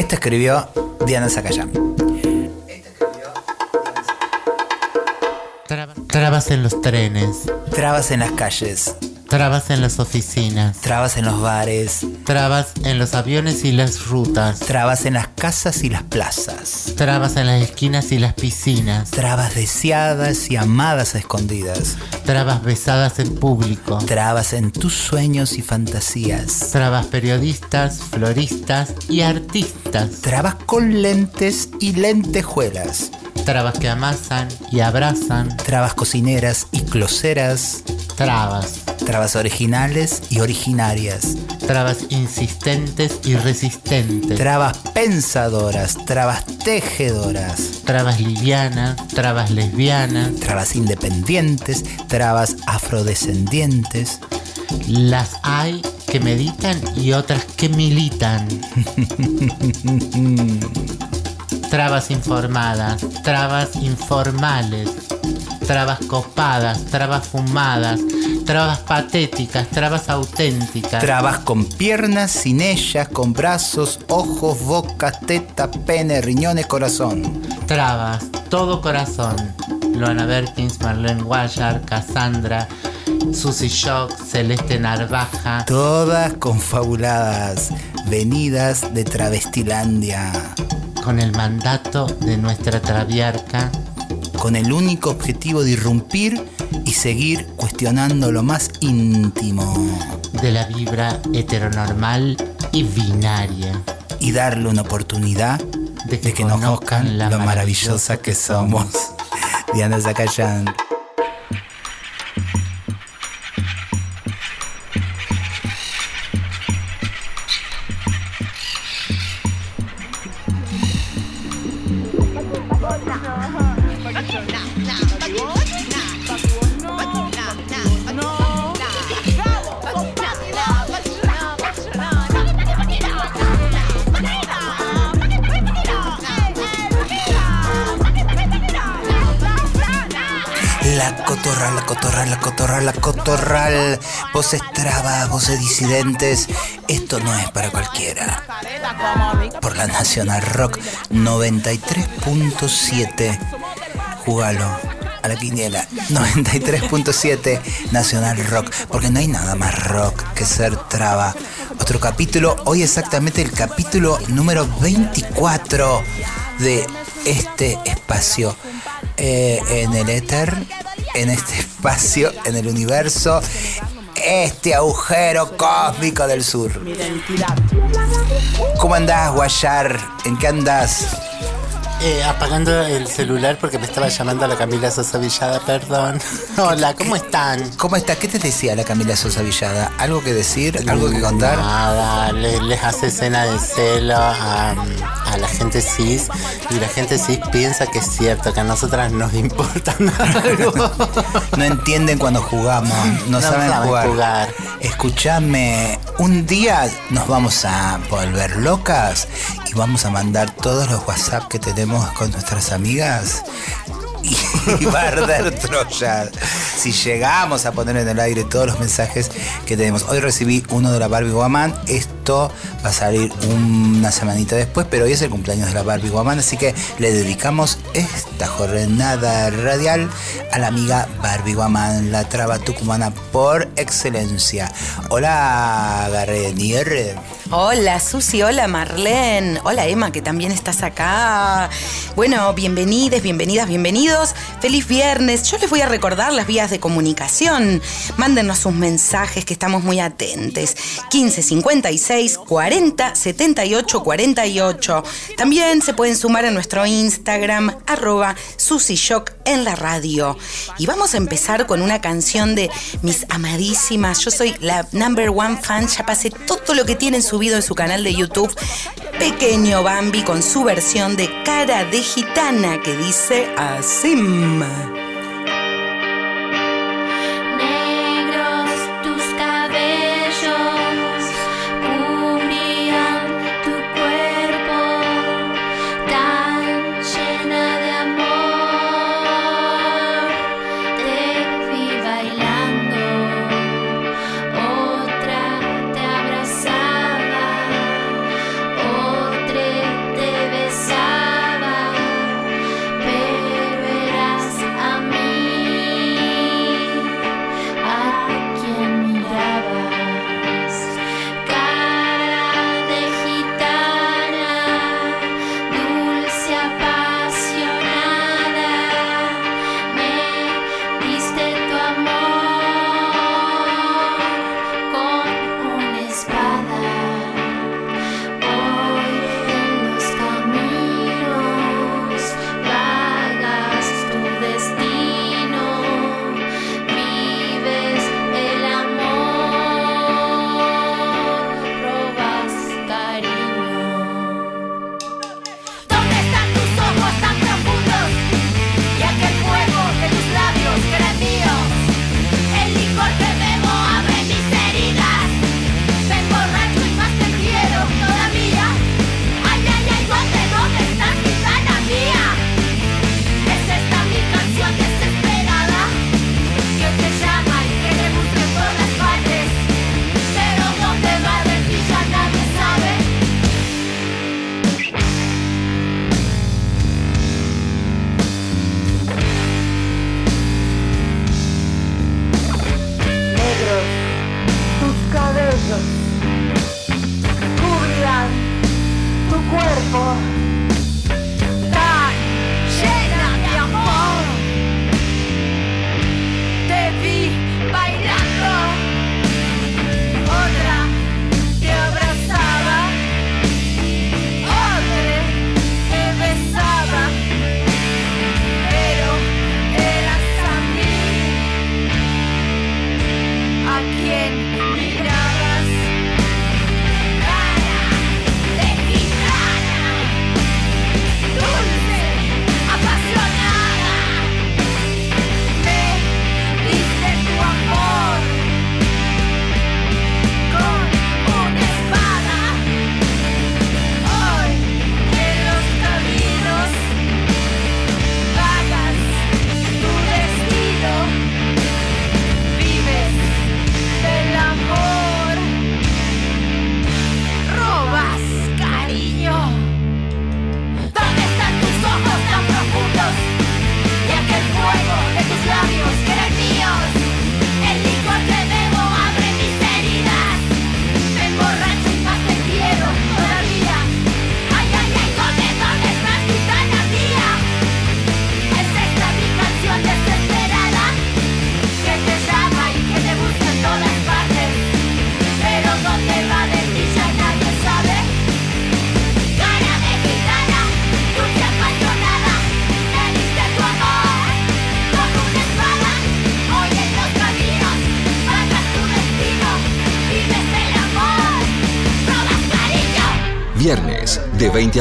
Esto escribió Diana Zacayán. Trabas en los trenes. Trabas en las calles. Trabas en las oficinas. Trabas en los bares. Trabas en los aviones y las rutas. Trabas en las casas y las plazas. Trabas en las esquinas y las piscinas. Trabas deseadas y amadas a escondidas. Trabas besadas en público. Trabas en tus sueños y fantasías. Trabas periodistas, floristas y artistas. Trabas con lentes y lentejuelas. Trabas que amasan y abrazan. Trabas cocineras y closeras. Trabas. Trabas originales y originarias. Trabas insistentes y resistentes. Trabas pensadoras. Trabas tejedoras. Trabas livianas. Trabas lesbianas. Trabas independientes. Trabas afrodescendientes. Las hay que meditan y otras que militan. trabas informadas, trabas informales, trabas copadas, trabas fumadas, trabas patéticas, trabas auténticas. Trabas con piernas, sin ellas, con brazos, ojos, boca, teta, pene, riñones, corazón. Trabas, todo corazón. Loana Berkins, Marlene Guayar, Cassandra, Susy Shock, Celeste Narvaja. Todas confabuladas, venidas de Travestilandia. Con el mandato de nuestra traviarca. Con el único objetivo de irrumpir y seguir cuestionando lo más íntimo. De la vibra heteronormal y binaria. Y darle una oportunidad de que, nos conozcan lo maravillosa que somos. Diana Zacayán. Disidentes. Esto no es para cualquiera. Por la Nacional Rock 93.7. Jugalo a la quiniela 93.7 Nacional Rock. Porque no hay nada más rock que ser traba. Otro capítulo, hoy exactamente el capítulo número 24 de este espacio eh, en el éter, en este espacio, en el universo, este agujero cósmico del sur. ¿Cómo andás, Guayar? ¿En qué andás? Eh, apagando el celular porque me estaba llamando la Camila Sosa Villada, perdón. Hola, ¿cómo están? ¿Cómo está? ¿Qué te decía la Camila Sosa Villada? ¿Algo que decir? ¿Algo que contar? Nada, le- les hace escena de celo a, a la gente cis y la gente cis piensa que es cierto, que a nosotras nos importa algo. No entienden cuando jugamos, no, No saben, saben jugar. jugar. Escúchame, un día nos vamos a volver locas y vamos a mandar todos los WhatsApp que tenemos con nuestras amigas y va a Troya. Si llegamos a poner en el aire todos los mensajes que tenemos. Hoy recibí uno de la Barbie Woman. Va a salir una semanita después, pero hoy es el cumpleaños de la Barbie Woman, así que le dedicamos esta jornada radial a la amiga Barbie Woman, la traba tucumana por excelencia. Hola, Garrenier. Hola Susi, hola Marlene, hola Emma que también estás acá. Bueno, bienvenides, bienvenidas, bienvenidos. Feliz viernes. Yo les voy a recordar las vías de comunicación. Mándenos sus mensajes que estamos muy atentos. 15 56 40 78 48. También se pueden sumar a nuestro Instagram arroba susishock en la radio. Y vamos a empezar con una canción de mis amadísimas. Yo soy la number one fan, ya pasé todo lo que tienen subido en su canal de YouTube. Pequeño Bambi con su versión de Cara de Gitana que dice así.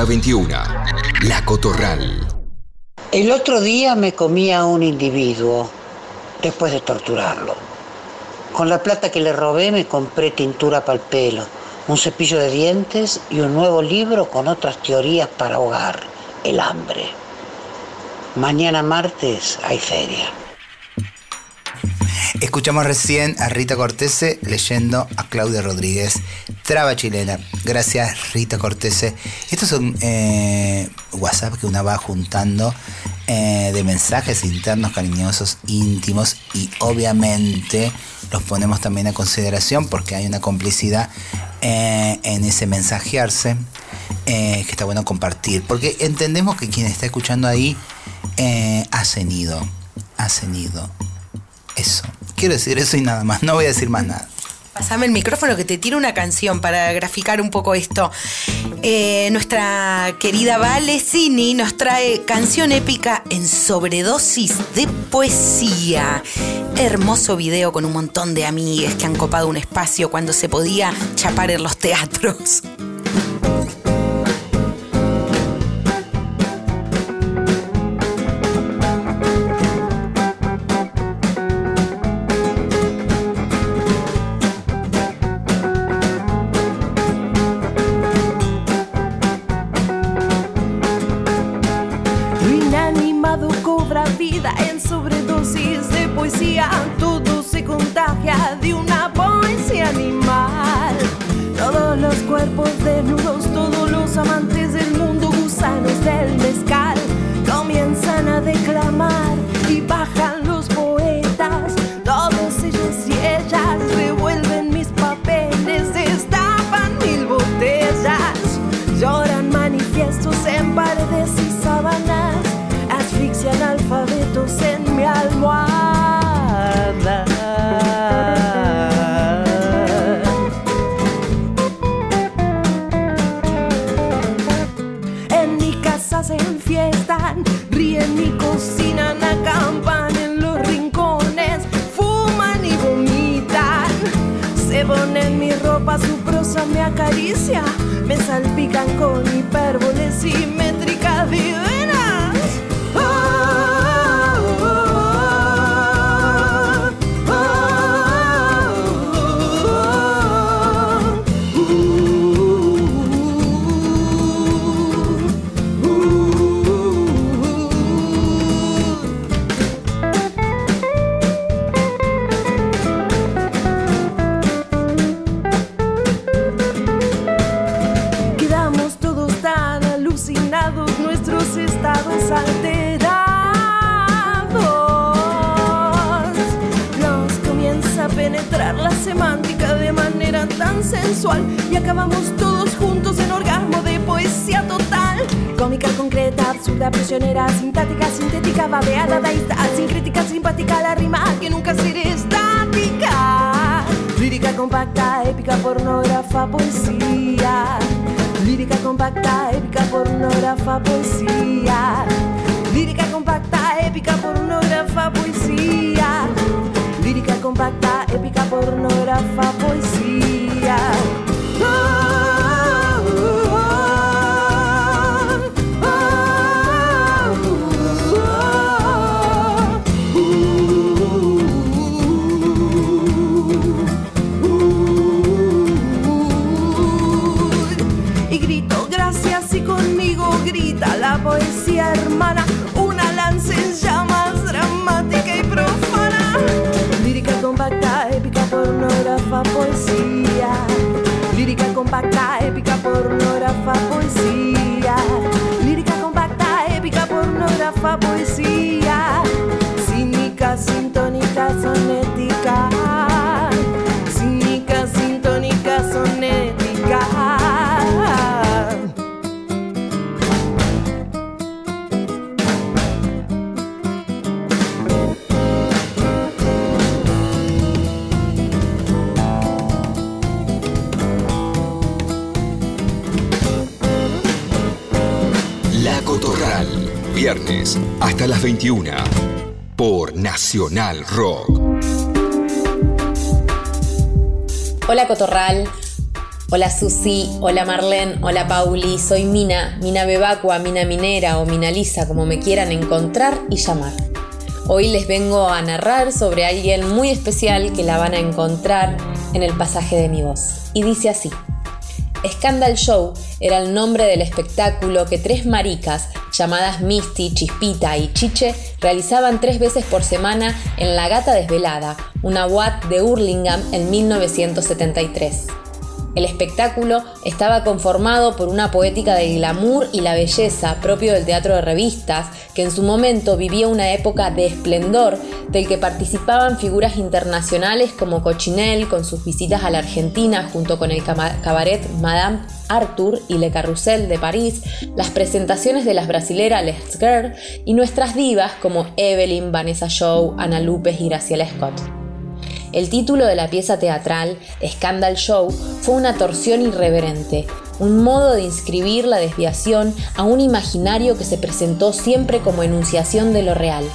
21. La Cotorral. El otro día me comí a un individuo después de torturarlo. Con la plata que le robé me compré tintura para el pelo, un cepillo de dientes y un nuevo libro con otras teorías para ahogar el hambre. Mañana martes hay feria. Escuchamos recién a Rita Cortese leyendo a Claudia Rodríguez, Traba Chilena. Gracias, Rita Cortese. Estos son eh, WhatsApp que una va juntando eh, de mensajes internos, cariñosos, íntimos y obviamente los ponemos también a consideración porque hay una complicidad eh, en ese mensajearse eh, que está bueno compartir. Porque entendemos que quien está escuchando ahí ha cenido, ha cenido. Eso. Quiero decir eso y nada más. No voy a decir más nada. Pasame el micrófono que te tiro una canción para graficar un poco esto. Eh, nuestra querida Vale Cini nos trae canción épica en sobredosis de poesía. Hermoso video con un montón de amigues que han copado un espacio cuando se podía chapar en los teatros. Y acabamos todos juntos en orgasmo de poesía total. Cómica, concreta, absurda, prisionera, sintática, sintética, babeada, daísta, sincrítica, simpática, la rima que nunca será estática. Lírica compacta, épica, pornógrafa, poesía. Lírica compacta, épica, pornógrafa, poesía. Lírica compacta, épica, pornógrafa, poesía. Lírica compacta, épica, pornógrafa, poesía. Oh, pornógrafa, La Cotorral. Viernes hasta las 21. Por Nacional Rock. Hola Cotorral. Hola Susi, hola Marlene, hola Pauli, soy Mina, Mina Bebacua, Mina Minera o Mina Lisa, como me quieran encontrar y llamar. Hoy les vengo a narrar sobre alguien muy especial que la van a encontrar en el pasaje de mi voz. Y dice así. Scandal Show era el nombre del espectáculo que tres maricas, llamadas Misty, Chispita y Chiche, realizaban tres veces por semana en La Gata Desvelada, una Watt de Hurlingham en 1973. El espectáculo estaba conformado por una poética del glamour y la belleza propio del teatro de revistas, que en su momento vivía una época de esplendor del que participaban figuras internacionales como Cochinel con sus visitas a la Argentina junto con el cabaret Madame Arthur y Le Carrousel de París, las presentaciones de las brasileras Les Girl y nuestras divas como Evelyn, Vanessa Shaw, Ana Lupes y Graciela Scott. El título de la pieza teatral, Scandal Show, fue una torsión irreverente, un modo de inscribir la desviación a un imaginario que se presentó siempre como enunciación de lo real.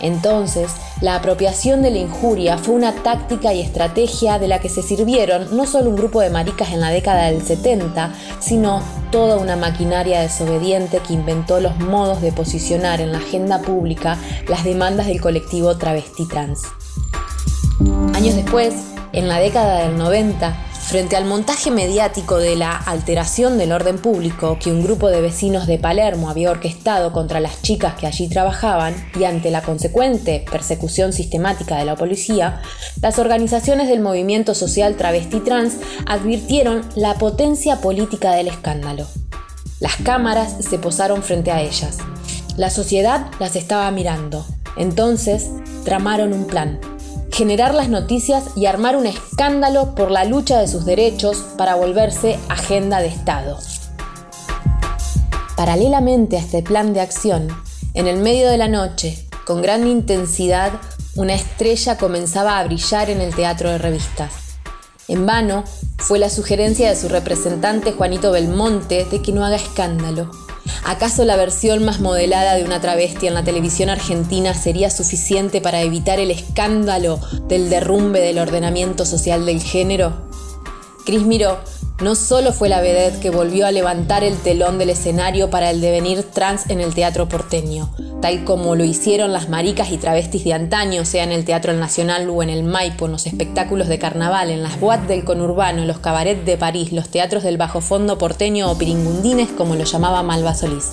Entonces, la apropiación de la injuria fue una táctica y estrategia de la que se sirvieron no solo un grupo de maricas en la década del 70, sino toda una maquinaria desobediente que inventó los modos de posicionar en la agenda pública las demandas del colectivo travesti trans. Años después, en la década del 90, frente al montaje mediático de la alteración del orden público que un grupo de vecinos de Palermo había orquestado contra las chicas que allí trabajaban y ante la consecuente persecución sistemática de la policía, las organizaciones del movimiento social travesti trans advirtieron la potencia política del escándalo. Las cámaras se posaron frente a ellas. La sociedad las estaba mirando. Entonces tramaron un plan generar las noticias y armar un escándalo por la lucha de sus derechos para volverse agenda de Estado. Paralelamente a este plan de acción, en el medio de la noche, con gran intensidad, una estrella comenzaba a brillar en el teatro de revistas. En vano fue la sugerencia de su representante Juanito Belmonte de que no haga escándalo, ¿Acaso la versión más modelada de una travesti en la televisión argentina sería suficiente para evitar el escándalo del derrumbe del ordenamiento social del género? Cris Miró no solo fue la vedette que volvió a levantar el telón del escenario para el devenir trans en el teatro porteño, tal como lo hicieron las maricas y travestis de antaño, sea en el Teatro Nacional o en el Maipo, en los espectáculos de carnaval, en las boates del conurbano, en los cabarets de París, los teatros del bajo fondo porteño o piringundines, como lo llamaba Malva Solís.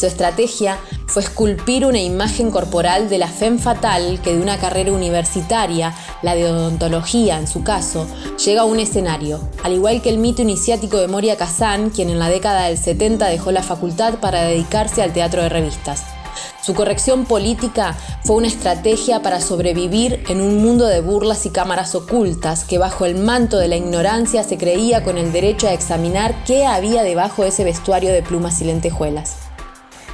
Su estrategia fue esculpir una imagen corporal de la femme fatal que de una carrera universitaria, la de odontología en su caso, llega a un escenario, al igual que el mito iniciático de Moria Kazan, quien en la década del 70 dejó la facultad para dedicarse al teatro de revistas. Su corrección política fue una estrategia para sobrevivir en un mundo de burlas y cámaras ocultas que bajo el manto de la ignorancia se creía con el derecho a examinar qué había debajo de ese vestuario de plumas y lentejuelas.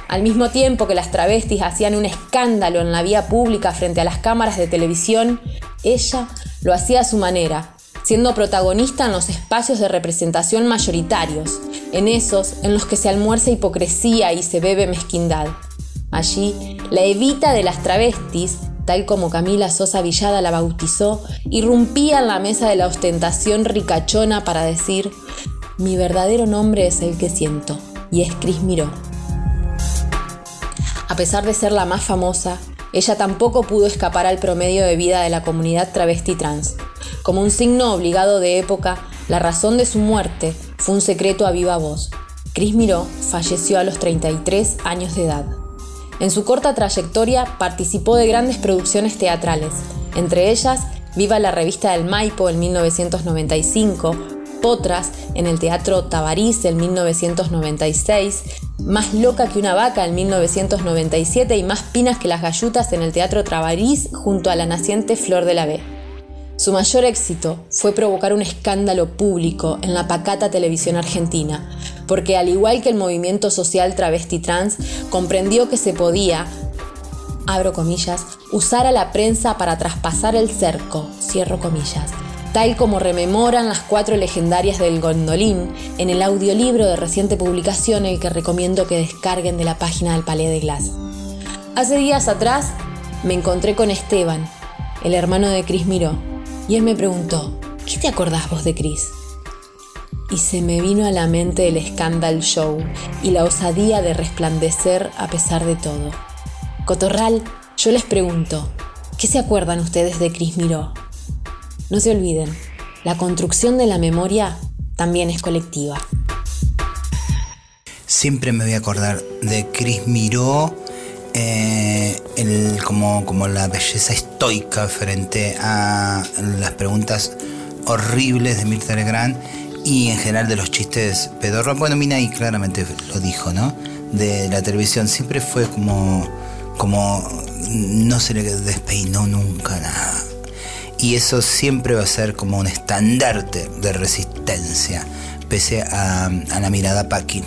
Al mismo tiempo que las travestis hacían un escándalo en la vía pública frente a las cámaras de televisión, ella lo hacía a su manera, siendo protagonista en los espacios de representación mayoritarios, en esos en los que se almuerza hipocresía y se bebe mezquindad. Allí, la evita de las travestis, tal como Camila Sosa Villada la bautizó, irrumpía en la mesa de la ostentación ricachona para decir, mi verdadero nombre es el que siento, y es Cris Miró. A pesar de ser la más famosa, ella tampoco pudo escapar al promedio de vida de la comunidad travesti trans. Como un signo obligado de época, la razón de su muerte fue un secreto a viva voz. Cris Miró falleció a los 33 años de edad. En su corta trayectoria participó de grandes producciones teatrales, entre ellas Viva la revista del Maipo en 1995, Potras en el Teatro Tabarís en 1996, Más loca que una vaca en 1997 y Más pinas que las gallutas en el Teatro Tabarís junto a la naciente Flor de la B. Su mayor éxito fue provocar un escándalo público en la pacata televisión argentina, porque al igual que el movimiento social travesti trans, comprendió que se podía, abro comillas, usar a la prensa para traspasar el cerco, cierro comillas, tal como rememoran las cuatro legendarias del gondolín en el audiolibro de reciente publicación el que recomiendo que descarguen de la página del Palais de Glass. Hace días atrás me encontré con Esteban, el hermano de Cris Miró, y él me preguntó, ¿qué te acordás vos de Cris? y se me vino a la mente el Scandal Show y la osadía de resplandecer a pesar de todo. Cotorral, yo les pregunto, ¿qué se acuerdan ustedes de Cris Miró? No se olviden, la construcción de la memoria también es colectiva. Siempre me voy a acordar de Cris Miró, eh, como, como la belleza estoica frente a las preguntas horribles de Mirta Legrand y en general de los chistes pedorros. Bueno, Mina ahí claramente lo dijo, ¿no? De la televisión siempre fue como, como no se le despeinó nunca nada. Y eso siempre va a ser como un estandarte de resistencia, pese a, a la mirada Paqui.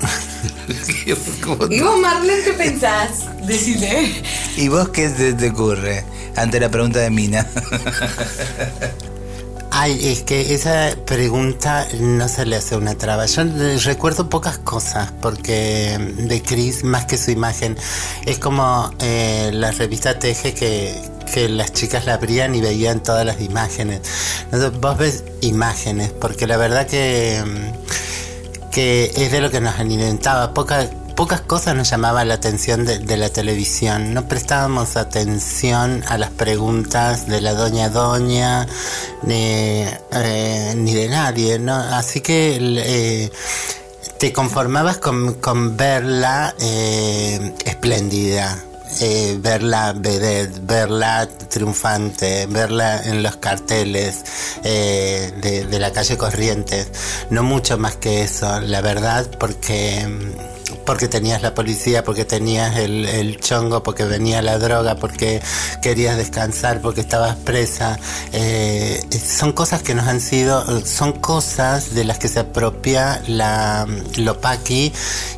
¿Y vos, Marlene, qué pensás? Decile. ¿Y vos qué te, te ocurre ante la pregunta de Mina? Ay, es que esa pregunta no se le hace una traba. Yo recuerdo pocas cosas porque mm, de Chris, más que su imagen, es como eh, la revista Teje que, que las chicas la abrían y veían todas las imágenes. Entonces, vos ves imágenes, porque la verdad que, mm, que es de lo que nos alimentaba. Pocas pocas cosas nos llamaban la atención de, de la televisión. No prestábamos atención a las preguntas de la doña doña ni, eh, ni de nadie, ¿no? Así que eh, te conformabas con, con verla eh, espléndida. eh, verla vedette, verla triunfante, verla en los carteles eh, de, de la calle Corrientes. No mucho más que eso, la verdad, porque porque tenías la policía, porque tenías el, chongo, porque venía la droga, porque querías descansar, porque estabas presa. Eh, son cosas que nos han sido, son cosas de las que se apropia la Lopaki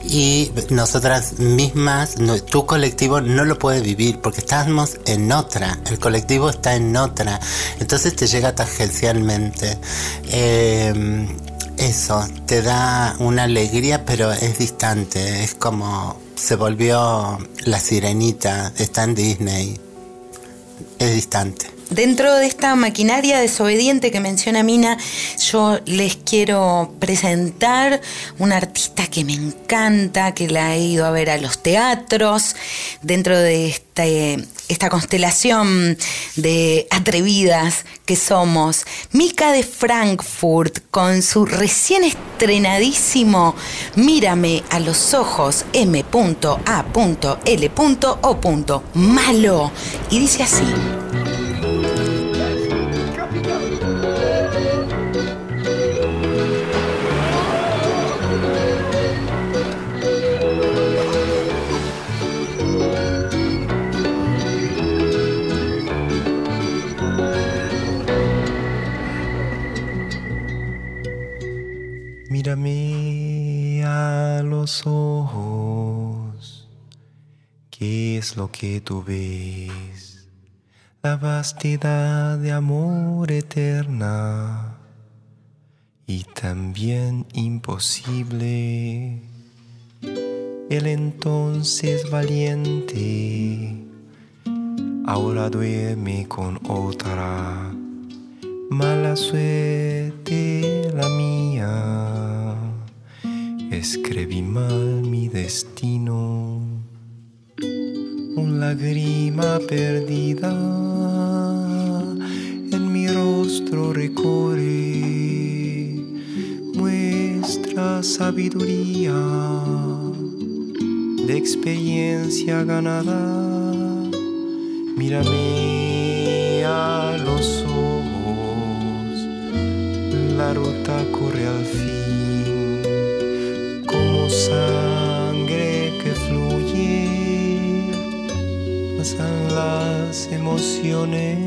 y nosotras mismas, tu colectivo no lo puede vivir porque estamos en otra, el colectivo está en otra, entonces te llega tangencialmente. Eh, eso, te da una alegría, pero es distante. Es como se volvió la sirenita, está en Disney. Es distante. Dentro de esta maquinaria desobediente que menciona Mina, yo les quiero presentar una artista que me encanta, que la he ido a ver a los teatros, dentro de este, esta constelación de atrevidas que somos. Mica de Frankfurt, con su recién estrenadísimo Mírame a los ojos M.A.L.O. Malo. Y dice así. Mírame a los ojos, ¿qué es lo que tú ves? La vastedad de amor eterna y también imposible. El entonces valiente ahora duerme con otra. Mala suerte la mía, escribí mal mi destino, un lágrima perdida en mi rostro recorre. Nuestra sabiduría de experiencia ganada. Mírame a los ojos. La ruta corre al fin las emociones.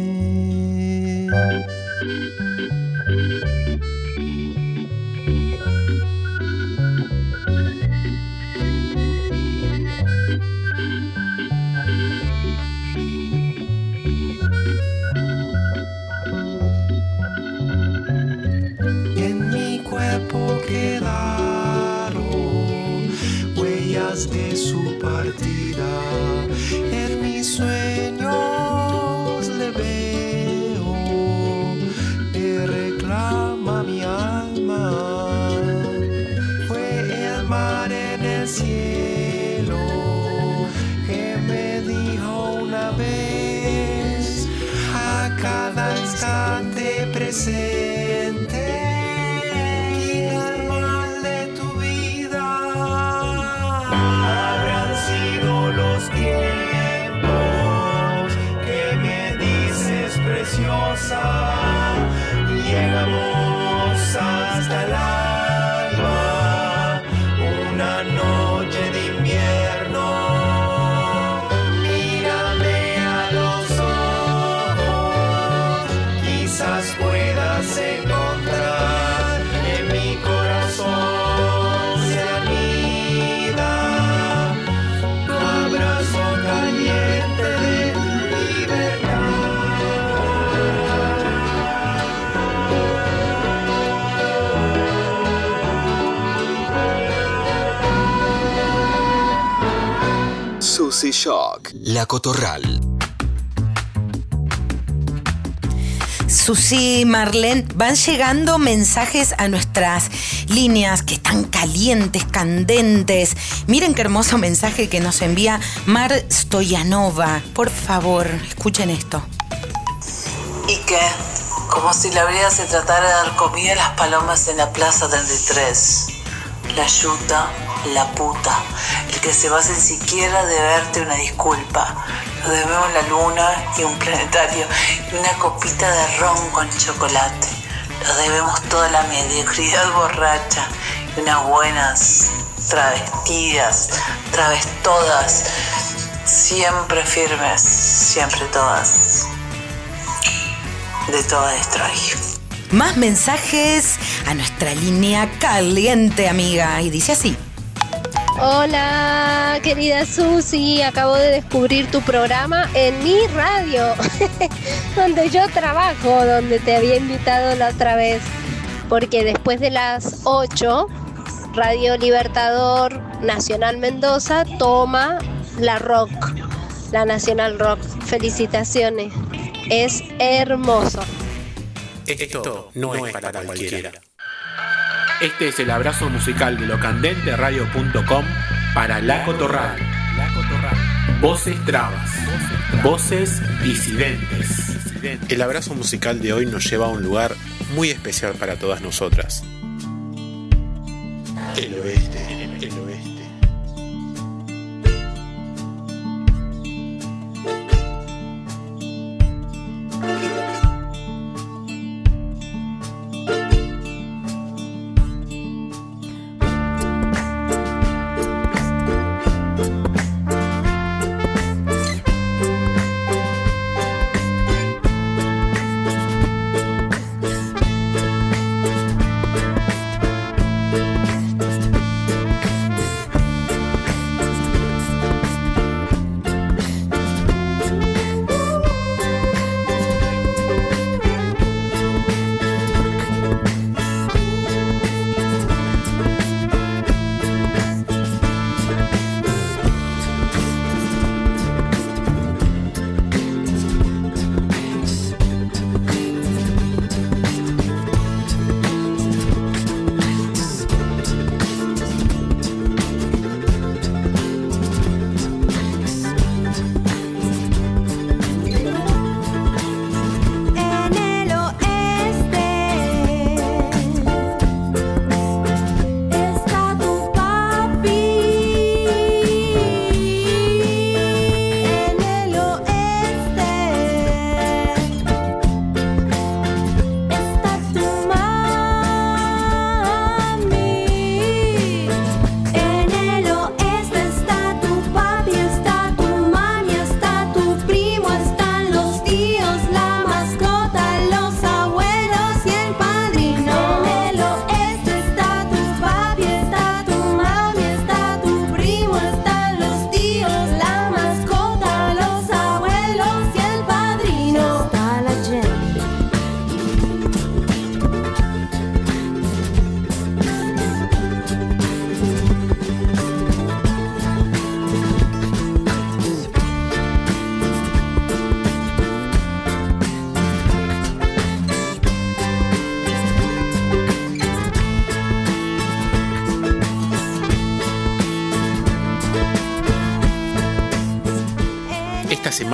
Susy Shock, La Cotorral. Susi, Marlene, van llegando mensajes a nuestras líneas que están calientes, candentes. Miren qué hermoso mensaje que nos envía Mar Stoyanova. Por favor, escuchen esto. ¿Y qué? Como si la vida se tratara de dar comida a las palomas en la Plaza 33. La yuta, la puta, el que se va sin siquiera de verte una disculpa. Nos debemos la luna y un planetario y una copita de ron con chocolate. Nos debemos toda la mediocridad borracha y unas buenas travestidas, travestodas, siempre firmes, siempre todas. De todas destroy. Más mensajes a nuestra línea caliente, amiga. Y dice así. Hola, querida Susi, acabo de descubrir tu programa en mi radio, donde yo trabajo, donde te había invitado la otra vez, porque después de las 8, Radio Libertador Nacional Mendoza toma la rock, la Nacional Rock. Felicitaciones, es hermoso. Esto no es para cualquiera. Este es el abrazo musical de locandenteradio.com para La Cotorral. Voces trabas, voces disidentes. El abrazo musical de hoy nos lleva a un lugar muy especial para todas nosotras. El oeste, el oeste.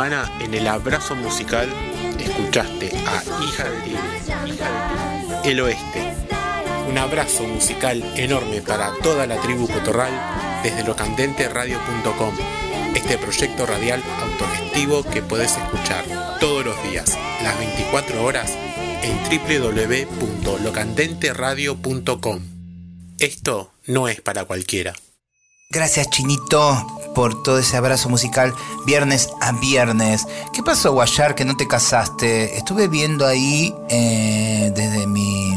En el abrazo musical escuchaste a Hija del Tigre, Hija del Tigre, El Oeste. Un abrazo musical enorme para toda la tribu cotorral desde locandenteradio.com, este proyecto radial autogestivo que puedes escuchar todos los días, las 24 horas, en www.locandenteradio.com. Esto no es para cualquiera. Gracias Chinito por todo ese abrazo musical viernes a viernes. ¿Qué pasó Guayar que no te casaste? Estuve viendo ahí eh, desde mi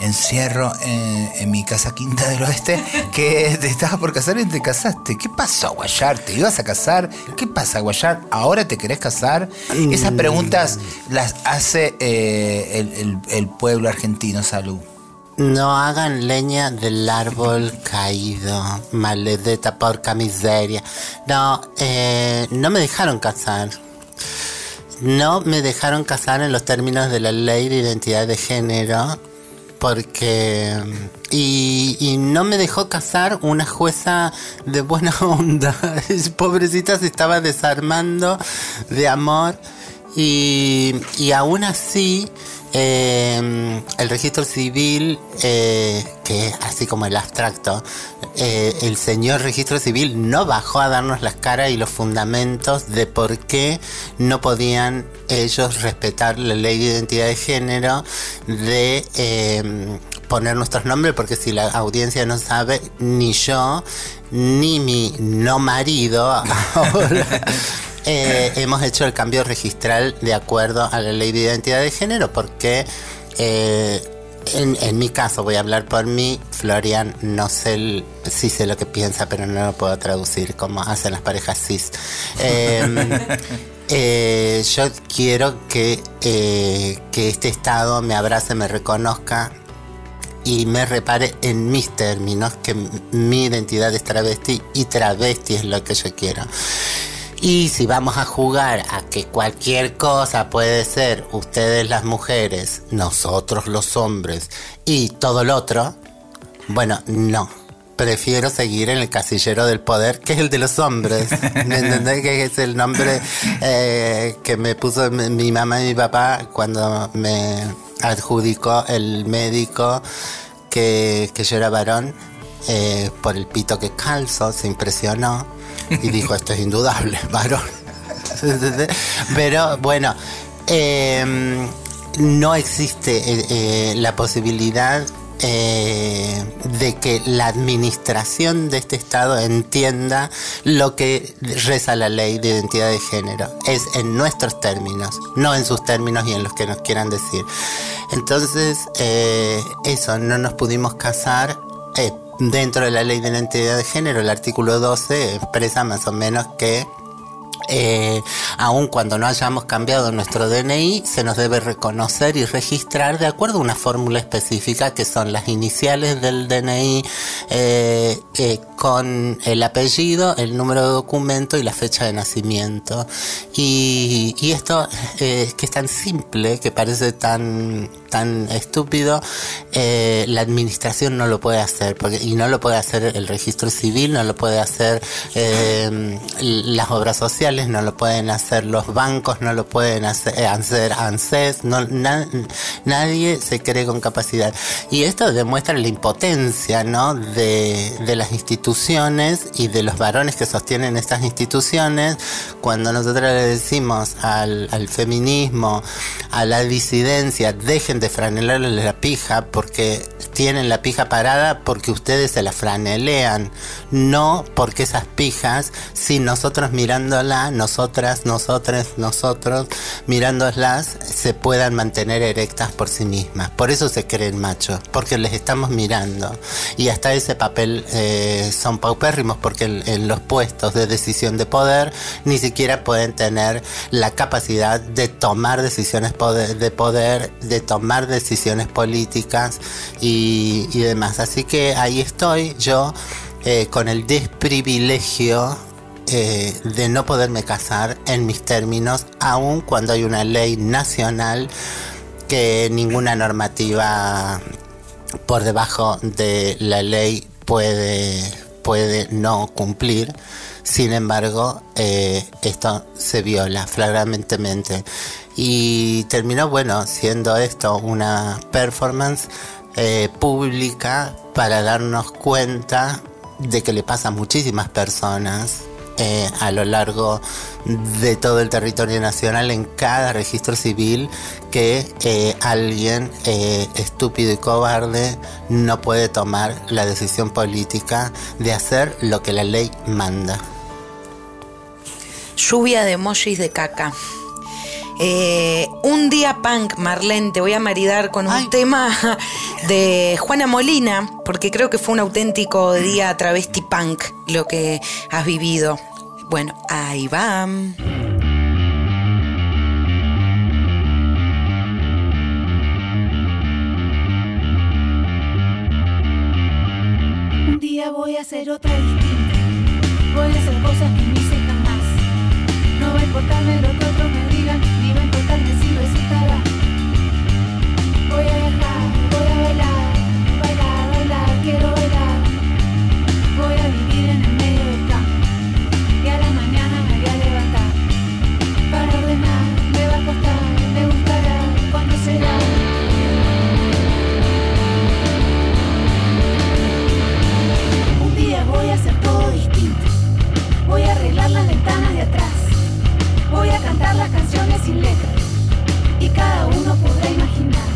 encierro en, en mi casa quinta del oeste que te estabas por casar y te casaste. ¿Qué pasó Guayar? ¿Te ibas a casar? ¿Qué pasa Guayar? ¿Ahora te querés casar? Esas preguntas las hace eh, el, el- el pueblo argentino. Salud. No hagan leña del árbol caído, maledeta porca miseria. No, eh, no me dejaron casar. No me dejaron casar en los términos de la ley de identidad de género. Porque. Y, y no me dejó casar una jueza de buena onda. Pobrecita se estaba desarmando de amor. Y, y aún así, eh, el registro civil, eh, que así como el abstracto, eh, el señor registro civil no bajó a darnos las caras y los fundamentos de por qué no podían ellos respetar la ley de identidad de género de eh, poner nuestros nombres, porque si la audiencia no sabe, ni yo, ni mi no marido ahora eh, hemos hecho el cambio registral de acuerdo a la ley de identidad de género porque eh, en, en mi caso voy a hablar por mí, Florian no sé el- sí sé lo que piensa pero no lo puedo traducir como hacen las parejas cis. Eh, eh, yo quiero que, eh, que este estado me abrace, me reconozca y me repare en mis términos, que mi identidad es travesti y travesti es lo que yo quiero. Y si vamos a jugar a que cualquier cosa puede ser ustedes las mujeres, nosotros los hombres y todo lo otro, bueno, no. Prefiero seguir en el casillero del poder, que es el de los hombres. ¿Me entendés? Que es el nombre eh, que me puso mi, mi mamá y mi papá cuando me adjudicó el médico que, que yo era varón eh, por el pito que calzo, se impresionó y dijo, esto es indudable, varón. Pero bueno, eh, no existe eh, eh, la posibilidad eh, de que la administración de este Estado entienda lo que reza la ley de identidad de género. Es en nuestros términos, no en sus términos y en los que nos quieran decir. Entonces, eso, no nos pudimos casar. Dentro de la ley de identidad de género, el artículo 12 expresa más o menos que eh, aun cuando no hayamos cambiado nuestro DNI, se nos debe reconocer y registrar de acuerdo a una fórmula específica que son las iniciales del DNI eh, eh, con el apellido, el número de documento y la fecha de nacimiento. Y, esto eh, que es tan simple, que parece tan, tan estúpido, eh, la administración no lo puede hacer, porque, y no lo puede hacer el registro civil, no lo puede hacer eh, las obras sociales, no lo pueden hacer los bancos, no lo pueden hacer, eh, ANSES, no, na- nadie se cree con capacidad. Y esto demuestra la impotencia ¿no? de, de las instituciones y de los varones que sostienen estas instituciones cuando nosotros le decimos al, feminismo, a la disidencia, dejen de franelarle la pija porque tienen la pija parada porque ustedes se la franelean, no porque esas pijas, si nosotros mirándola, nosotras, nosotras, nosotros mirándolas, se puedan mantener erectas por sí mismas. Por eso se creen machos, porque les estamos mirando. Y hasta ese papel eh, son paupérrimos porque en, los puestos de decisión de poder ni siquiera pueden tener la capacidad de tomar decisiones de poder, de tomar decisiones políticas y, y demás. Así que ahí estoy yo eh, con el desprivilegio eh, de no poderme casar en mis términos, aun cuando hay una ley nacional que ninguna normativa por debajo de la ley puede, puede no cumplir. Sin embargo, eh, esto se viola flagrantemente. Y terminó, bueno, siendo esto una performance eh, pública para darnos cuenta de que le pasa a muchísimas personas eh, a lo largo de todo el territorio nacional en cada registro civil que eh, alguien eh, estúpido y cobarde no puede tomar la decisión política de hacer lo que la ley manda. Lluvia de emojis de caca. Eh, un día punk, Marlene, te voy a maridar con un tema de Juana Molina, porque creo que fue un auténtico día travesti punk lo que has vivido. Bueno, ahí va. Un día voy a hacer otra distinta. Voy a hacer cosas que no hice jamás. No va a importarme lo que otros me Las ventanas de atrás. Voy a cantar las canciones sin letras. Y cada uno podrá imaginar.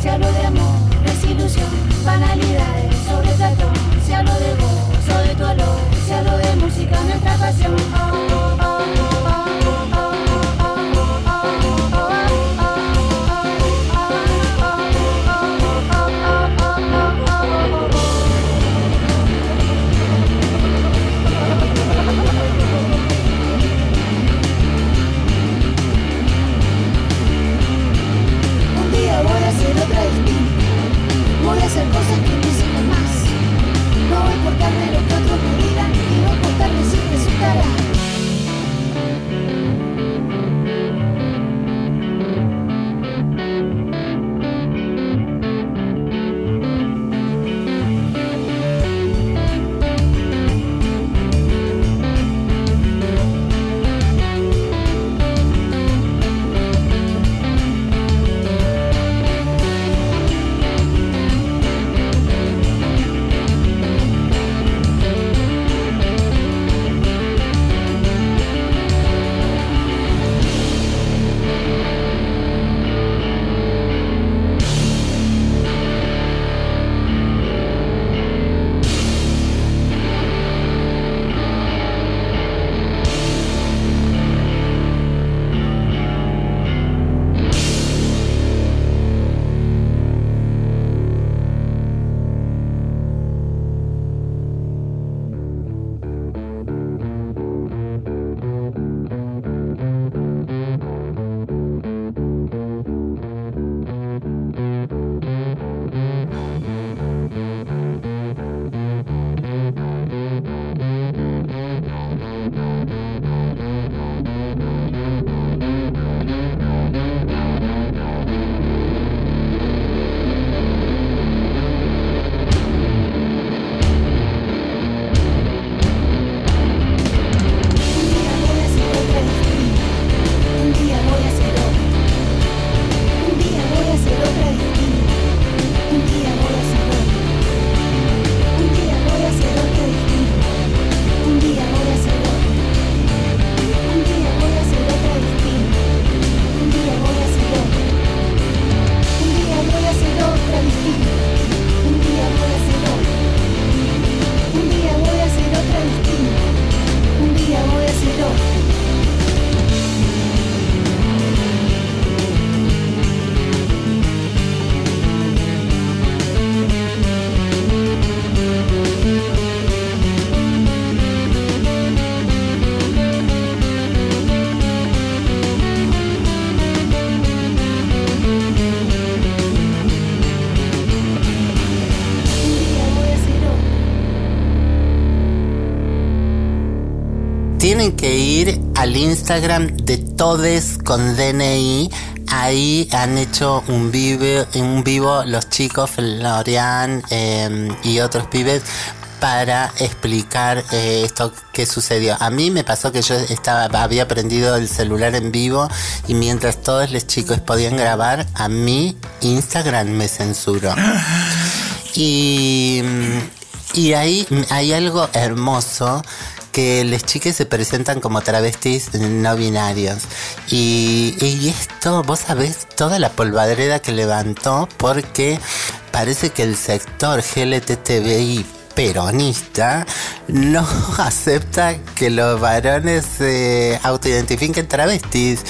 Si hablo de amor, desilusión, banalidades, sobre tratón. Si hablo de voz o de tu olor. Si hablo de música, nuestra pasión. Voy a hacer cosas que no hice jamás. No va a importarme lo que otros me digan y no importarme si resultará. Instagram de Todes con DNI. Ahí han hecho un vivo, un vivo los chicos, Florian eh, y otros pibes, para explicar eh, esto que sucedió. A mí me pasó que yo estaba, había prendido el celular en vivo y mientras todos los chicos podían grabar, a mí Instagram me censuró. Y, y ahí hay algo hermoso que las chicas se presentan como travestis no binarios. Y, esto, vos sabés, toda la polvadreda que levantó porque parece que el sector GLTTBI peronista no acepta que los varones se autoidentifiquen travestis.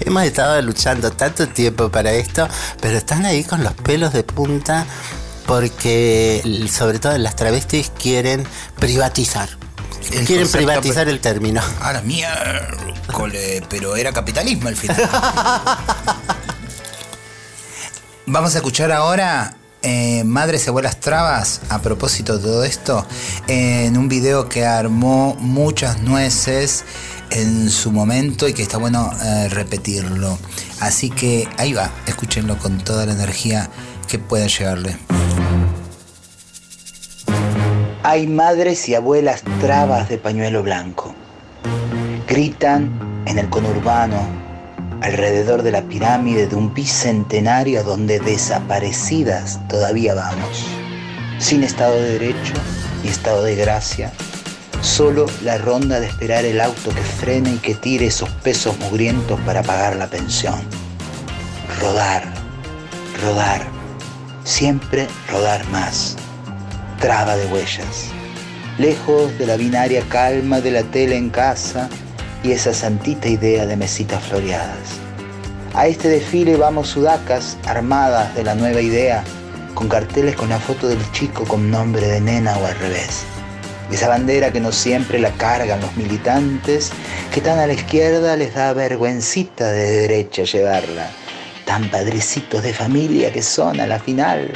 Hemos estado luchando tanto tiempo para esto, pero están ahí con los pelos de punta porque sobre todo las travestis quieren privatizar. El quieren privatizar el término. A la miércoles, pero era capitalismo al final. Vamos a escuchar ahora eh, Madres y Abuelas Trabas, a propósito de todo esto, en un video que armó muchas nueces en su momento y que está bueno eh, repetirlo. Así que ahí va, escúchenlo con toda la energía que pueda llegarle. Hay madres y abuelas trabas de pañuelo blanco. Gritan en el conurbano, alrededor de la pirámide de un bicentenario donde desaparecidas todavía vamos. Sin Estado de Derecho ni Estado de Gracia, solo la ronda de esperar el auto que frene y que tire esos pesos mugrientos para pagar la pensión. Rodar, rodar, siempre rodar más traba de huellas. Lejos de la binaria calma de la tele en casa y esa santita idea de mesitas floreadas. A este desfile vamos sudacas armadas de la nueva idea, con carteles con la foto del chico con nombre de nena o al revés. Esa bandera que no siempre la cargan los militantes, que tan a la izquierda les da vergüencita de derecha llevarla. Tan padrecitos de familia que son a la final,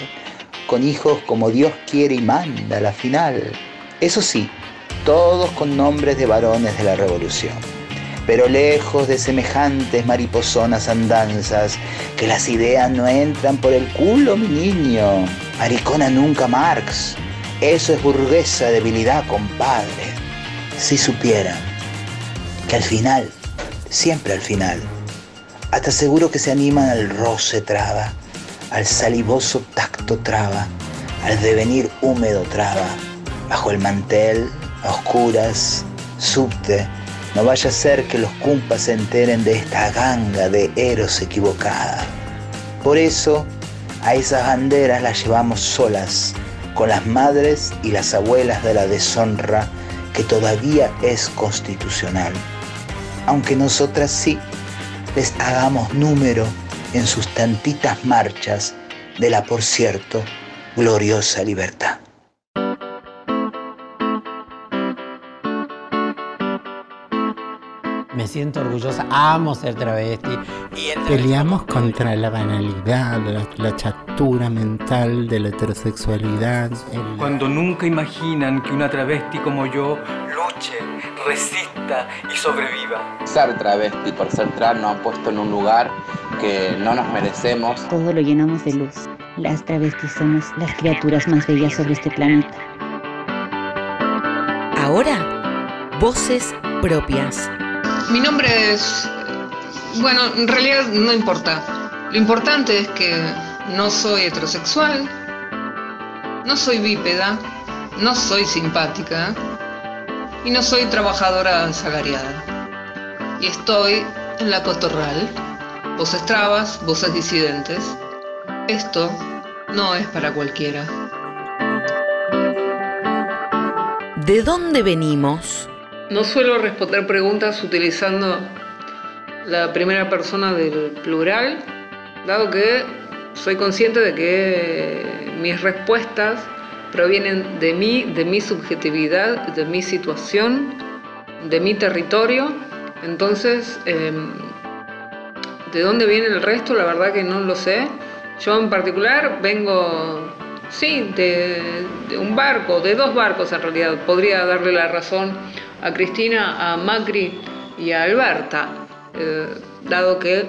con hijos como Dios quiere y manda la final. Eso sí, todos con nombres de varones de la revolución. Pero lejos de semejantes mariposonas andanzas, que las ideas no entran por el culo, mi niño. Maricona nunca Marx. Eso es burguesa debilidad, compadre. Si supieran que al final, siempre al final, hasta seguro que se animan al roce traba al salivoso tacto traba, al devenir húmedo traba, bajo el mantel, a oscuras, subte, no vaya a ser que los cumpas se enteren de esta ganga de eros equivocada. Por eso, a esas banderas las llevamos solas, con las madres y las abuelas de la deshonra que todavía es constitucional. Aunque nosotras sí les hagamos número en sus tantitas marchas de la, por cierto, gloriosa libertad. Me siento orgullosa, amo ser travesti. Peleamos contra la banalidad, la, la chatura mental de la heterosexualidad. el- Cuando nunca imaginan que una travesti como yo luche, resista y sobreviva. Ser travesti por ser trans nos han puesto en un lugar que no nos merecemos. Todo lo llenamos de luz. Las travestis somos las criaturas más bellas sobre este planeta. Ahora, voces propias. Mi nombre es... Bueno, en realidad no importa. Lo importante es que no soy heterosexual, no soy bípeda, no soy simpática y no soy trabajadora asalariada. Y estoy en la cotorral. Voces trabas, voces disidentes. Esto no es para cualquiera. ¿De dónde venimos? No suelo responder preguntas utilizando la primera persona del plural, dado que soy consciente de que mis respuestas provienen de mí, de mi subjetividad, de mi situación, de mi territorio. Entonces, em, ¿de dónde viene el resto? La verdad que no lo sé. Yo en particular vengo, sí, de, un barco, de dos barcos en realidad. Podría darle la razón a Cristina, a Macri y a Alberta, eh, dado que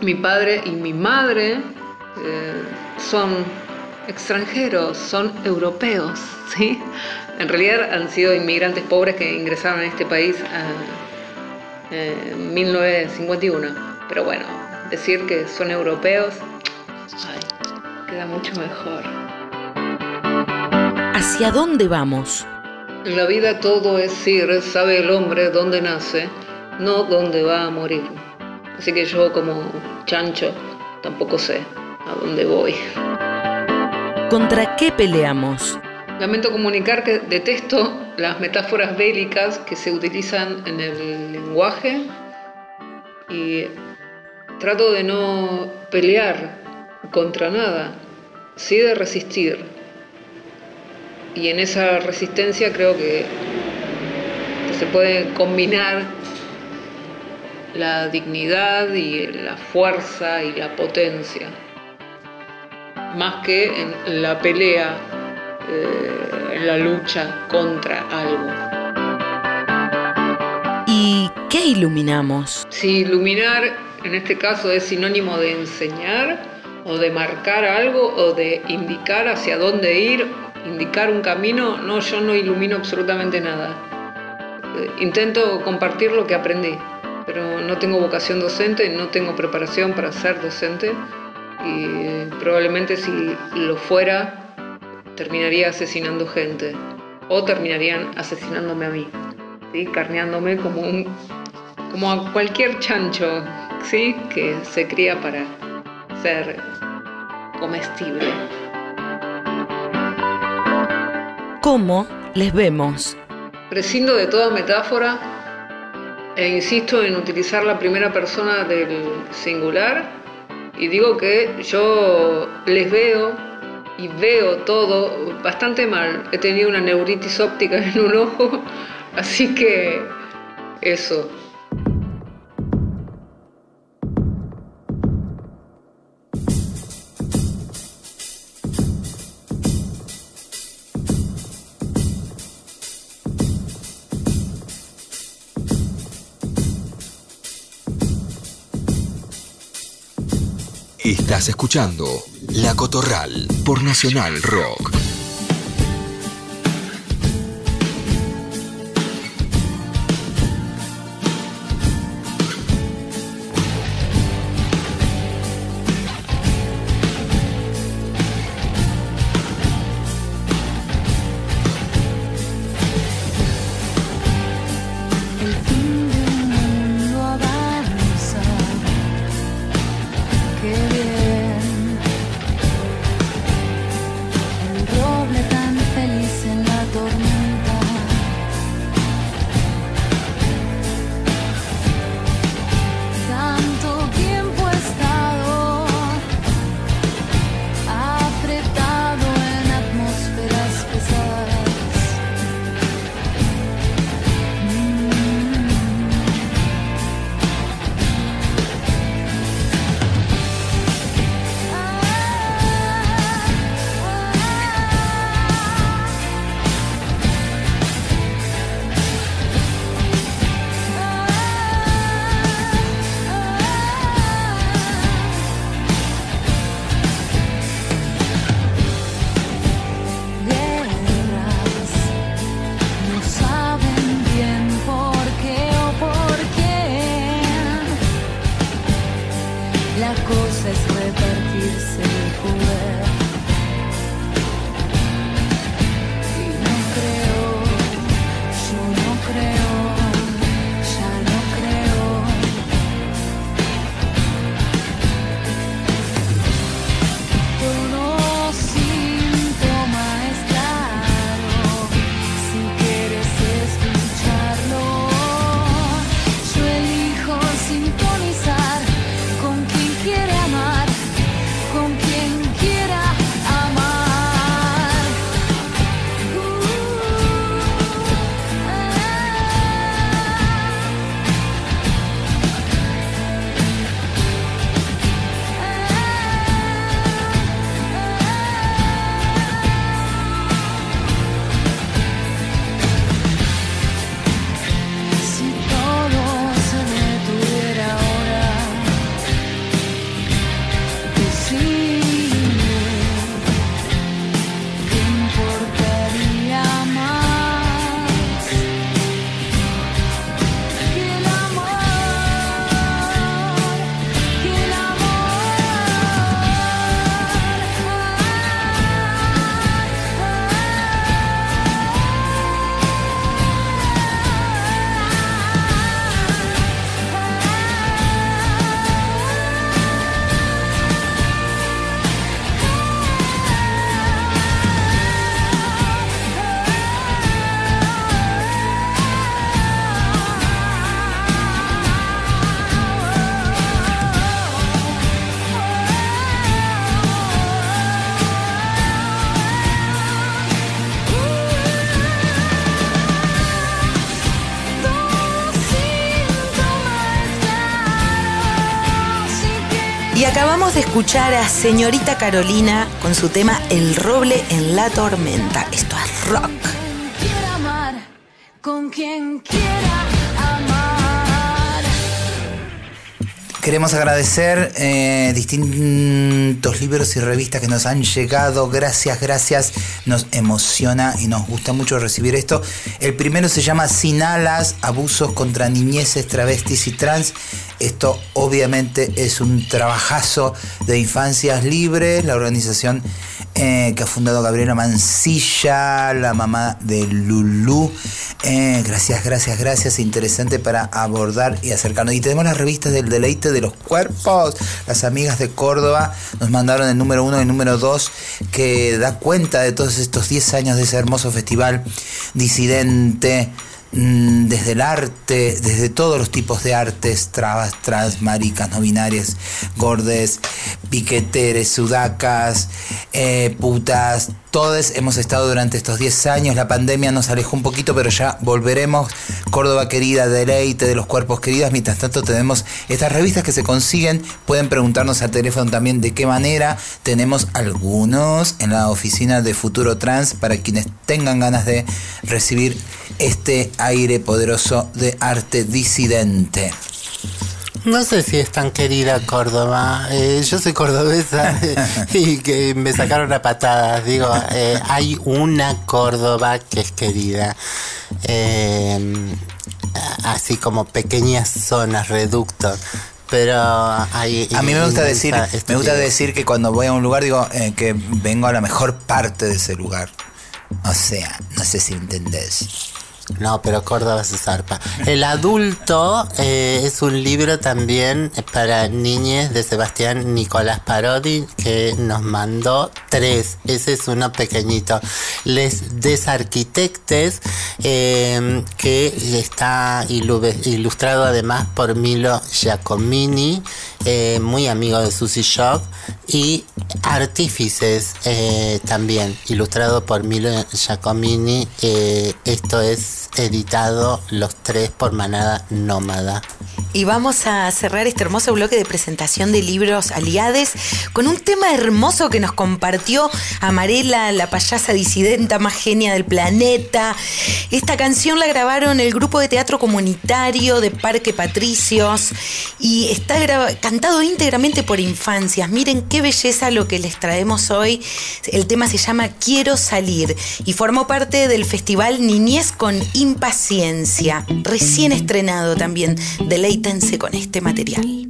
mi padre y mi madre eh, son extranjeros, son europeos, ¿sí? En realidad han sido inmigrantes pobres que ingresaron a este país en 1951. Pero bueno, decir que son europeos, ay, queda mucho mejor. ¿Hacia dónde vamos? En la vida todo es ir, sabe el hombre dónde nace, no dónde va a morir. Así que yo como chancho tampoco sé a dónde voy. ¿Contra qué peleamos? Lamento comunicar que detesto las metáforas bélicas que se utilizan en el lenguaje y trato de no pelear contra nada, sí de resistir. Y en esa resistencia creo que se puede combinar la dignidad y la fuerza y la potencia, más que en la pelea, eh, en la lucha contra algo. ¿Y qué iluminamos? Si iluminar en este caso es sinónimo de enseñar o de marcar algo o de indicar hacia dónde ir, indicar un camino, no, yo no ilumino absolutamente nada. Eh, Intento compartir lo que aprendí, pero no tengo vocación docente, no tengo preparación para ser docente y probablemente si lo fuera terminaría asesinando gente o terminarían asesinándome a mí, ¿sí? carneándome como, un, como a cualquier chancho ¿sí? que se cría para ser comestible. ¿Cómo les vemos? Prescindo de toda metáfora e insisto en utilizar la primera persona del singular y digo que yo les veo y veo todo bastante mal. He tenido una neuritis óptica en un ojo, así que eso. Estás escuchando La Cotorral por Nacional Rock. Acabamos de escuchar a Señorita Carolina con su tema El roble en la tormenta. Esto es rock. Quiera amar con quien quiera amar. Queremos agradecer eh, distintos libros y revistas que nos han llegado. Gracias, gracias. Nos emociona y nos gusta mucho recibir esto. El primero se llama Sin alas, abusos contra niñeces, travestis y trans. Esto obviamente es un trabajazo de Infancias Libres, la organización eh, que ha fundado Gabriela Mancilla, la mamá de Lulú. Eh, gracias, gracias, gracias. Interesante para abordar y acercarnos. Y tenemos las revistas del deleite de los cuerpos. Las amigas de Córdoba nos mandaron el número uno y el número dos que da cuenta de todos estos 10 años de ese hermoso festival disidente desde el arte, desde todos los tipos de artes, trabas, trans, maricas, no binarias, gordes, piqueteres, sudacas, eh, putas, todos hemos estado durante estos 10 años, la pandemia nos alejó un poquito, pero ya volveremos. Córdoba querida, deleite de los cuerpos queridas, mientras tanto tenemos estas revistas que se consiguen, pueden preguntarnos al teléfono también de qué manera, tenemos algunos en la oficina de Futuro Trans para quienes tengan ganas de recibir este aire poderoso de arte disidente. No sé si es tan querida Córdoba. Eh, yo soy cordobesa y que me sacaron a patadas. Digo, eh, hay una Córdoba que es querida. Eh, así como pequeñas zonas, reductos. Pero hay. A mí me gusta decir, me gusta decir que cuando voy a un lugar digo eh, que vengo a la mejor parte de ese lugar. O sea, no sé si entendés. No, pero Córdoba se zarpa. El adulto eh, es un libro también para niñas de Sebastián Nicolás Parodi que nos mandó tres. Ese es uno pequeñito. Les Desarquitectes eh, que está ilu- ilustrado además por Milo Giacomini, eh, muy amigo de Susy Shock. Y Artífices eh, también, ilustrado por Milo Giacomini. Eh, esto es editado los tres por Manada Nómada. Y vamos a cerrar este hermoso bloque de presentación de libros aliades con un tema hermoso que nos compartió Amarela, la payasa disidenta más genia del planeta. Esta canción la grabaron el grupo de teatro comunitario de Parque Patricios y está graba- cantado íntegramente por infancias. Miren qué belleza lo que les traemos hoy. El tema se llama Quiero salir y formó parte del festival Niñez con Impaciencia, recién estrenado también. Deleítense con este material.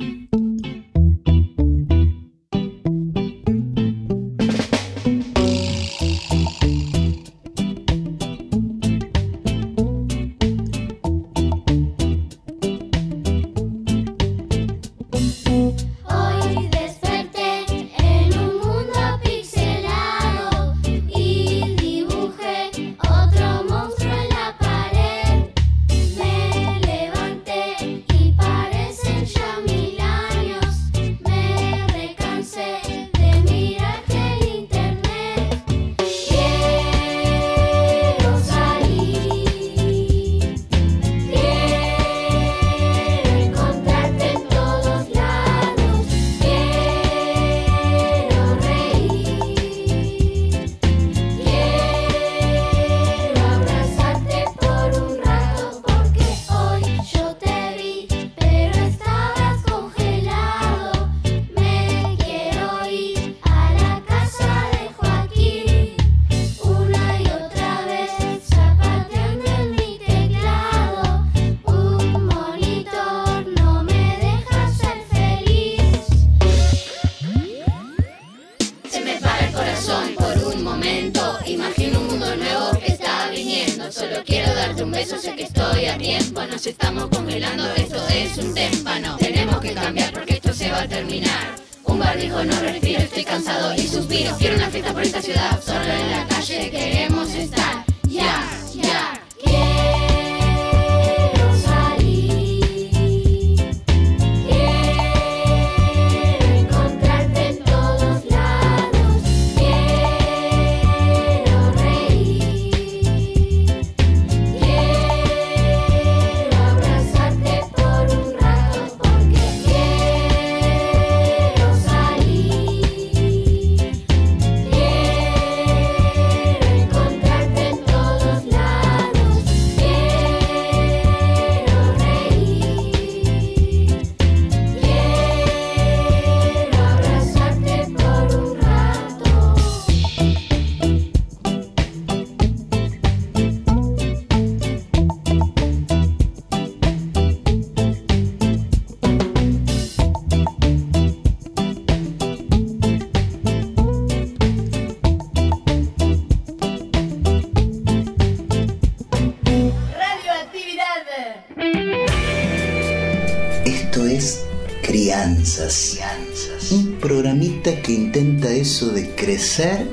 Crecer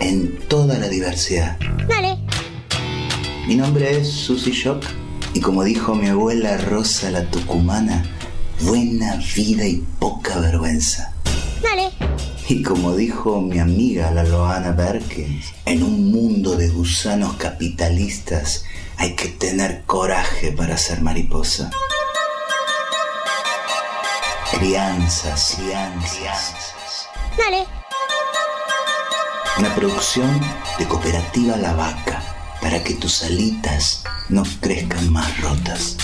en toda la diversidad. Dale. Mi nombre es Susy Shock y como dijo mi abuela Rosa la Tucumana, buena vida y poca vergüenza. Dale. Y como dijo mi amiga la Loana Perkins, en un mundo de gusanos capitalistas hay que tener coraje para ser mariposa. Crianzas, crianzas. Dale. Una producción de Cooperativa La Vaca para que tus alitas no crezcan más rotas.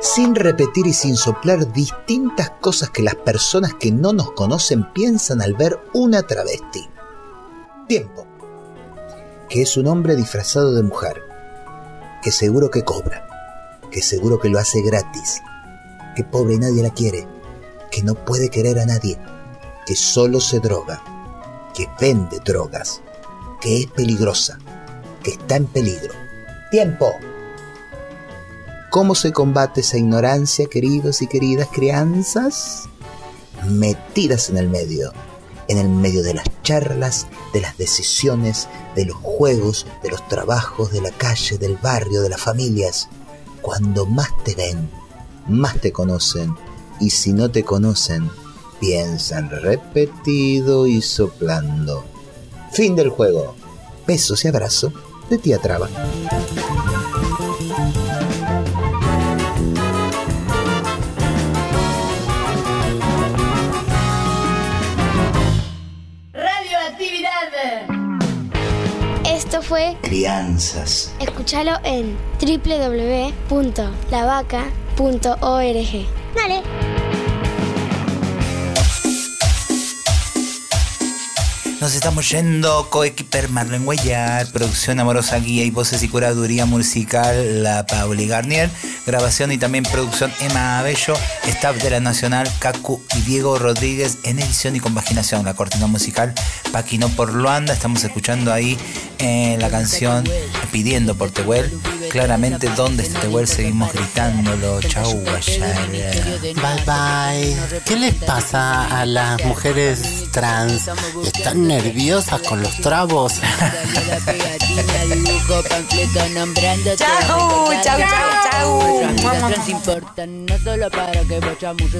sin repetir y sin soplar distintas cosas que las personas que no nos conocen piensan al ver una travesti. Tiempo, que es un hombre disfrazado de mujer, que seguro que cobra, que seguro que lo hace gratis, que pobre nadie la quiere, que no puede querer a nadie, que solo se droga, que vende drogas, que es peligrosa, que está en peligro. Tiempo. ¿Cómo se combate esa ignorancia, queridos y queridas crianzas? Metidas en el medio, en el medio de las charlas, de las decisiones, de los juegos, de los trabajos, de la calle, del barrio, de las familias. Cuando más te ven, más te conocen, y si no te conocen, piensan repetido y soplando. Fin del juego. Besos y abrazo de tía Traba. Fue Crianzas. Escúchalo en www.lavaca.org. Dale. Nos estamos yendo, coequiper Marlene Guayar, producción amorosa, guía y voces y curaduría musical, la Pauli Garnier, grabación y también producción Emma Abello, staff de la Nacional, Cacu y Diego Rodríguez en edición y compaginación, la cortina musical Paquino por Luanda, estamos escuchando ahí eh, la canción Pidiendo por Tehuel, claramente donde está Tehuel seguimos gritándolo, chau Guayar. Bye bye. ¿Qué les pasa a las mujeres trans? ¿Están nerviosas con los trabos? Chau, chau, chau, importan no solo para que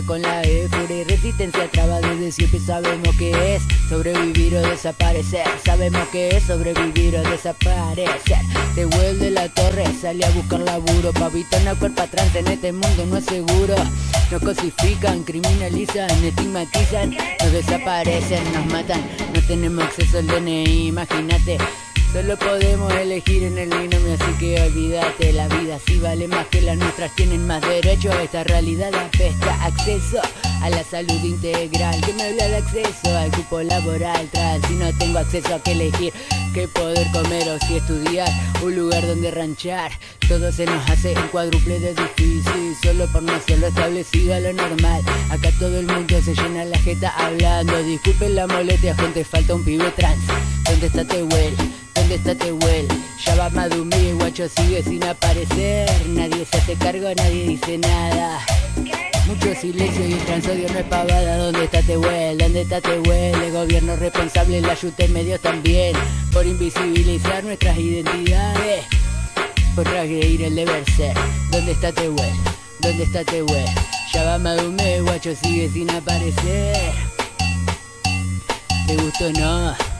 con la E, y resistencia traba desde siempre sabemos que es sobrevivir o desaparecer, sabemos que es sobrevivir o desaparecer. Te vuelve la torre, sale a buscar laburo, pavito no cuerpo atrás en este mundo no es seguro. Nos cosifican, criminalizan, estigmatizan, nos desaparecen, nos matan, no tenemos acceso al DNI, imagínate. Solo podemos elegir en el binomio, así que olvídate, la vida. Sí vale más que las nuestras, tienen más derecho a esta realidad. Apesta, acceso a la salud integral, que me habla de acceso al cupo laboral. Trans, si no tengo acceso a qué elegir, qué poder comer o si estudiar, un lugar donde ranchar, todo se nos hace un cuádruple de difícil, solo por no ser lo establecido a lo normal, acá todo el mundo se llena la jeta hablando, disculpen la molestia, gente, falta un pibe trans, ¿dónde está Tehuel? ¿Dónde está Tehuel? Ya va Madumí, guacho sigue sin aparecer. Nadie se hace cargo, nadie dice nada. Mucho silencio y el transodio no es pavada. ¿Dónde está Tehuel? ¿Dónde está Tehuel? El gobierno responsable, la ayuda en medios también. Por invisibilizar nuestras identidades. Por transgredir el deber ser. ¿Dónde está Tehuel? ¿Dónde está Tehuel? Ya va Madumé, guacho sigue sin aparecer. ¿Te gustó no?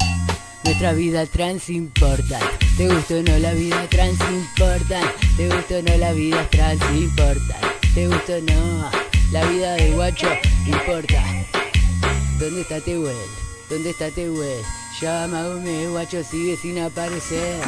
Nuestra vida trans importa. ¿Te gustó o no la vida trans importa? ¿Te gustó o no la vida trans importa? ¿Te gustó o no? La vida del guacho importa. ¿Dónde está Tehuel? ¿Dónde está Tehuel? Llama a guacho sigue sin aparecer.